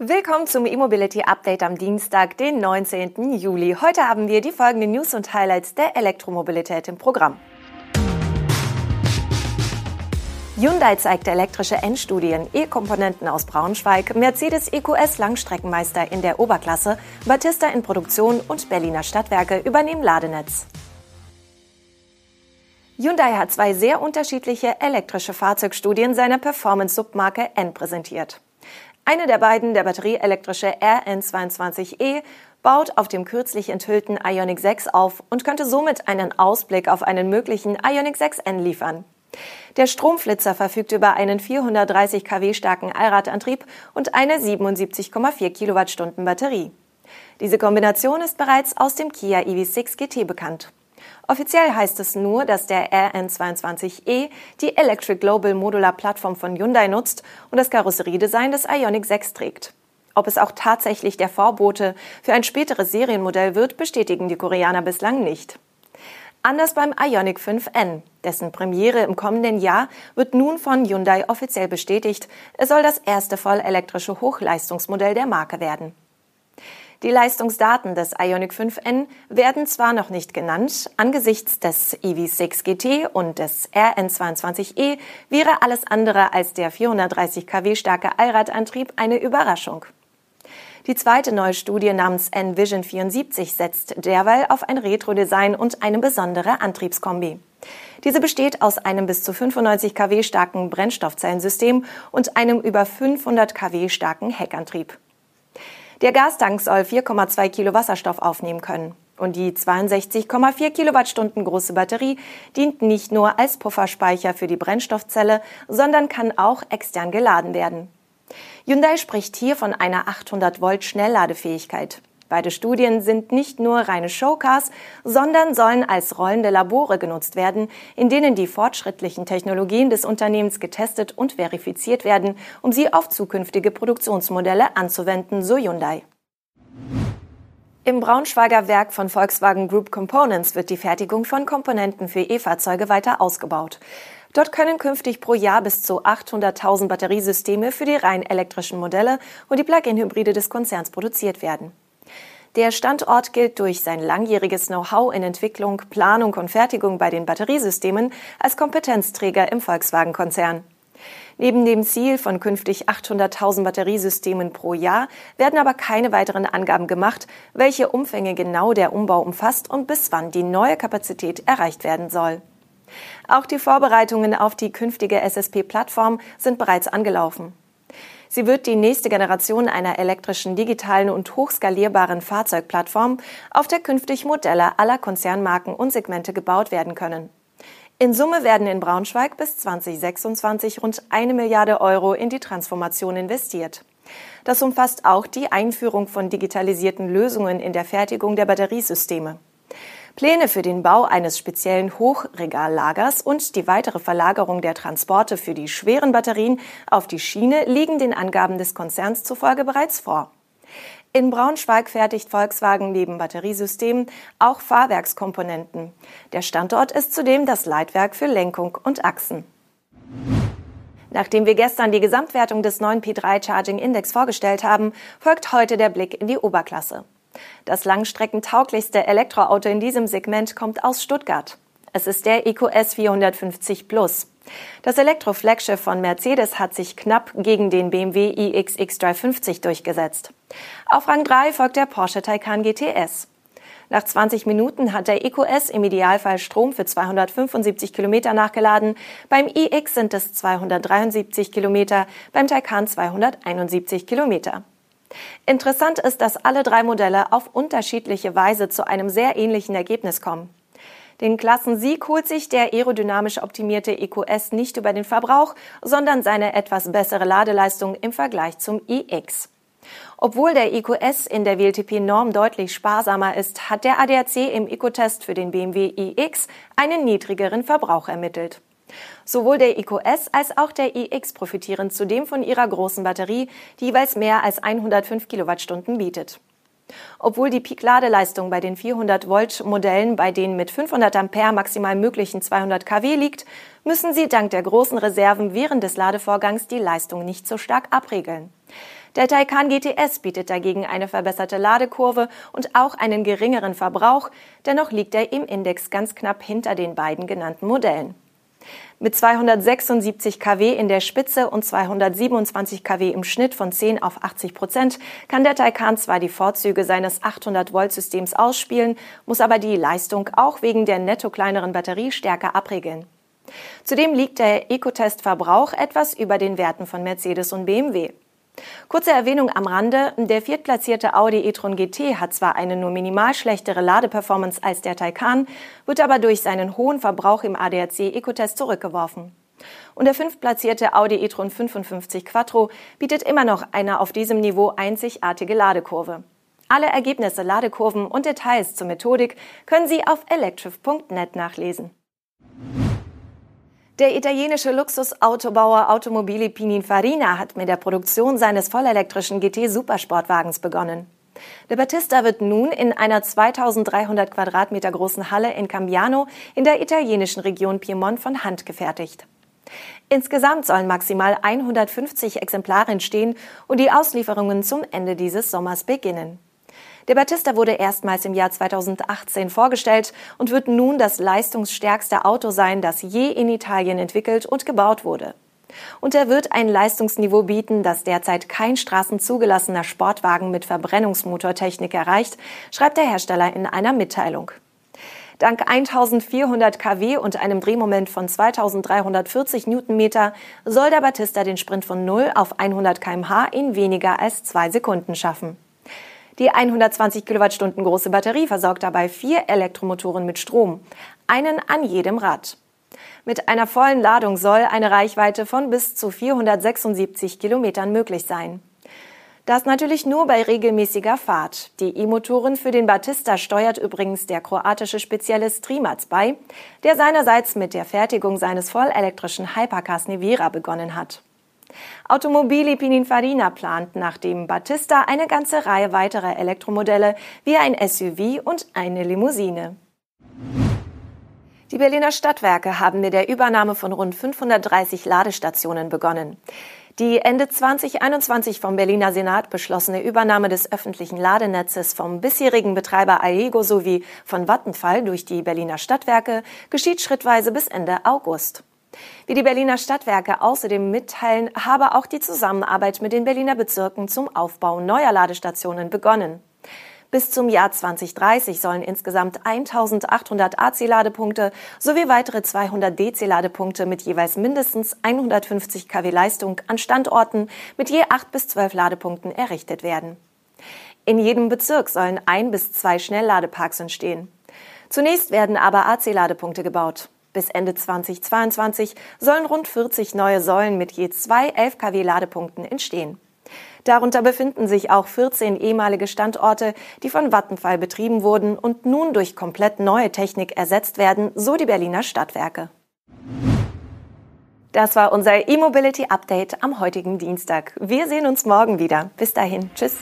Willkommen zum E-Mobility Update am Dienstag, den 19. Juli. Heute haben wir die folgenden News und Highlights der Elektromobilität im Programm. Hyundai zeigt elektrische Endstudien, E-Komponenten aus Braunschweig, Mercedes EQS Langstreckenmeister in der Oberklasse, Batista in Produktion und Berliner Stadtwerke übernehmen Ladenetz. Hyundai hat zwei sehr unterschiedliche elektrische Fahrzeugstudien seiner Performance-Submarke N präsentiert. Eine der beiden, der batterieelektrische RN22e, baut auf dem kürzlich enthüllten Ioniq 6 auf und könnte somit einen Ausblick auf einen möglichen Ioniq 6N liefern. Der Stromflitzer verfügt über einen 430 kW starken Allradantrieb und eine 77,4 Kilowattstunden Batterie. Diese Kombination ist bereits aus dem Kia EV6 GT bekannt. Offiziell heißt es nur, dass der RN22e die Electric Global Modular Plattform von Hyundai nutzt und das Karosseriedesign des Ioniq 6 trägt. Ob es auch tatsächlich der Vorbote für ein späteres Serienmodell wird, bestätigen die Koreaner bislang nicht. Anders beim Ioniq 5N. Dessen Premiere im kommenden Jahr wird nun von Hyundai offiziell bestätigt. Es soll das erste voll elektrische Hochleistungsmodell der Marke werden. Die Leistungsdaten des Ioniq 5N werden zwar noch nicht genannt, angesichts des EV6 GT und des RN22e wäre alles andere als der 430 kW starke Allradantrieb eine Überraschung. Die zweite neue Studie namens Envision 74 setzt derweil auf ein Retro-Design und eine besondere Antriebskombi. Diese besteht aus einem bis zu 95 kW starken Brennstoffzellensystem und einem über 500 kW starken Heckantrieb. Der Gastank soll 4,2 Kilo Wasserstoff aufnehmen können. Und die 62,4 Kilowattstunden große Batterie dient nicht nur als Pufferspeicher für die Brennstoffzelle, sondern kann auch extern geladen werden. Hyundai spricht hier von einer 800 Volt Schnellladefähigkeit. Beide Studien sind nicht nur reine Showcars, sondern sollen als rollende Labore genutzt werden, in denen die fortschrittlichen Technologien des Unternehmens getestet und verifiziert werden, um sie auf zukünftige Produktionsmodelle anzuwenden, so Hyundai. Im Braunschweiger Werk von Volkswagen Group Components wird die Fertigung von Komponenten für E-Fahrzeuge weiter ausgebaut. Dort können künftig pro Jahr bis zu 800.000 Batteriesysteme für die rein elektrischen Modelle und die Plug-in-Hybride des Konzerns produziert werden. Der Standort gilt durch sein langjähriges Know-how in Entwicklung, Planung und Fertigung bei den Batteriesystemen als Kompetenzträger im Volkswagen-Konzern. Neben dem Ziel von künftig 800.000 Batteriesystemen pro Jahr werden aber keine weiteren Angaben gemacht, welche Umfänge genau der Umbau umfasst und bis wann die neue Kapazität erreicht werden soll. Auch die Vorbereitungen auf die künftige SSP-Plattform sind bereits angelaufen. Sie wird die nächste Generation einer elektrischen, digitalen und hochskalierbaren Fahrzeugplattform, auf der künftig Modelle aller Konzernmarken und Segmente gebaut werden können. In Summe werden in Braunschweig bis 2026 rund eine Milliarde Euro in die Transformation investiert. Das umfasst auch die Einführung von digitalisierten Lösungen in der Fertigung der Batteriesysteme. Pläne für den Bau eines speziellen Hochregallagers und die weitere Verlagerung der Transporte für die schweren Batterien auf die Schiene liegen den Angaben des Konzerns zufolge bereits vor. In Braunschweig fertigt Volkswagen neben Batteriesystemen auch Fahrwerkskomponenten. Der Standort ist zudem das Leitwerk für Lenkung und Achsen. Nachdem wir gestern die Gesamtwertung des neuen P3 Charging Index vorgestellt haben, folgt heute der Blick in die Oberklasse. Das langstreckentauglichste Elektroauto in diesem Segment kommt aus Stuttgart. Es ist der EQS 450 Plus. Das Elektro-Flaggschiff von Mercedes hat sich knapp gegen den BMW iX 350 durchgesetzt. Auf Rang 3 folgt der Porsche Taycan GTS. Nach 20 Minuten hat der EQS im Idealfall Strom für 275 Kilometer nachgeladen. Beim iX sind es 273 Kilometer, beim Taycan 271 Kilometer. Interessant ist, dass alle drei Modelle auf unterschiedliche Weise zu einem sehr ähnlichen Ergebnis kommen. Den Klassensieg holt sich der aerodynamisch optimierte EQS nicht über den Verbrauch, sondern seine etwas bessere Ladeleistung im Vergleich zum iX. Obwohl der EQS in der WLTP-Norm deutlich sparsamer ist, hat der ADAC im Ecotest für den BMW iX einen niedrigeren Verbrauch ermittelt. Sowohl der EQS als auch der iX profitieren zudem von ihrer großen Batterie, die jeweils mehr als 105 Kilowattstunden bietet. Obwohl die Peak-Ladeleistung bei den 400 Volt Modellen bei den mit 500 Ampere maximal möglichen 200 kW liegt, müssen sie dank der großen Reserven während des Ladevorgangs die Leistung nicht so stark abregeln. Der Taycan GTS bietet dagegen eine verbesserte Ladekurve und auch einen geringeren Verbrauch, dennoch liegt er im Index ganz knapp hinter den beiden genannten Modellen. Mit 276 kW in der Spitze und 227 kW im Schnitt von 10 auf 80 Prozent kann der Taycan zwar die Vorzüge seines 800-Volt-Systems ausspielen, muss aber die Leistung auch wegen der netto kleineren Batterie stärker abregeln. Zudem liegt der Ecotest-Verbrauch etwas über den Werten von Mercedes und BMW. Kurze Erwähnung am Rande, der viertplatzierte Audi e-tron GT hat zwar eine nur minimal schlechtere Ladeperformance als der Taycan, wird aber durch seinen hohen Verbrauch im ADAC Ecotest zurückgeworfen. Und der fünftplatzierte Audi e-tron 55 Quattro bietet immer noch eine auf diesem Niveau einzigartige Ladekurve. Alle Ergebnisse, Ladekurven und Details zur Methodik können Sie auf electrif.net nachlesen. Der italienische Luxusautobauer Automobili Pininfarina hat mit der Produktion seines vollelektrischen GT-Supersportwagens begonnen. Der Battista wird nun in einer 2300 Quadratmeter großen Halle in Cambiano in der italienischen Region Piemont von Hand gefertigt. Insgesamt sollen maximal 150 Exemplare entstehen und die Auslieferungen zum Ende dieses Sommers beginnen. Der Battista wurde erstmals im Jahr 2018 vorgestellt und wird nun das leistungsstärkste Auto sein, das je in Italien entwickelt und gebaut wurde. Und er wird ein Leistungsniveau bieten, das derzeit kein straßenzugelassener Sportwagen mit Verbrennungsmotortechnik erreicht, schreibt der Hersteller in einer Mitteilung. Dank 1400 kW und einem Drehmoment von 2340 Newtonmeter soll der Battista den Sprint von 0 auf 100 kmh in weniger als zwei Sekunden schaffen. Die 120 Kilowattstunden große Batterie versorgt dabei vier Elektromotoren mit Strom, einen an jedem Rad. Mit einer vollen Ladung soll eine Reichweite von bis zu 476 Kilometern möglich sein. Das natürlich nur bei regelmäßiger Fahrt. Die E-Motoren für den Batista steuert übrigens der kroatische Spezialist Trimac bei, der seinerseits mit der Fertigung seines vollelektrischen Hypercars Nevera begonnen hat. Automobili Pininfarina plant nach dem Battista eine ganze Reihe weiterer Elektromodelle wie ein SUV und eine Limousine. Die Berliner Stadtwerke haben mit der Übernahme von rund 530 Ladestationen begonnen. Die Ende 2021 vom Berliner Senat beschlossene Übernahme des öffentlichen Ladenetzes vom bisherigen Betreiber Allego sowie von Vattenfall durch die Berliner Stadtwerke geschieht schrittweise bis Ende August. Wie die Berliner Stadtwerke außerdem mitteilen, habe auch die Zusammenarbeit mit den Berliner Bezirken zum Aufbau neuer Ladestationen begonnen. Bis zum Jahr 2030 sollen insgesamt 1800 AC-Ladepunkte sowie weitere 200 DC-Ladepunkte mit jeweils mindestens 150 kW Leistung an Standorten mit je 8 bis 12 Ladepunkten errichtet werden. In jedem Bezirk sollen ein bis zwei Schnellladeparks entstehen. Zunächst werden aber AC-Ladepunkte gebaut. Bis Ende 2022 sollen rund 40 neue Säulen mit je zwei 11 kW Ladepunkten entstehen. Darunter befinden sich auch 14 ehemalige Standorte, die von Vattenfall betrieben wurden und nun durch komplett neue Technik ersetzt werden, so die Berliner Stadtwerke. Das war unser E-Mobility Update am heutigen Dienstag. Wir sehen uns morgen wieder. Bis dahin. Tschüss.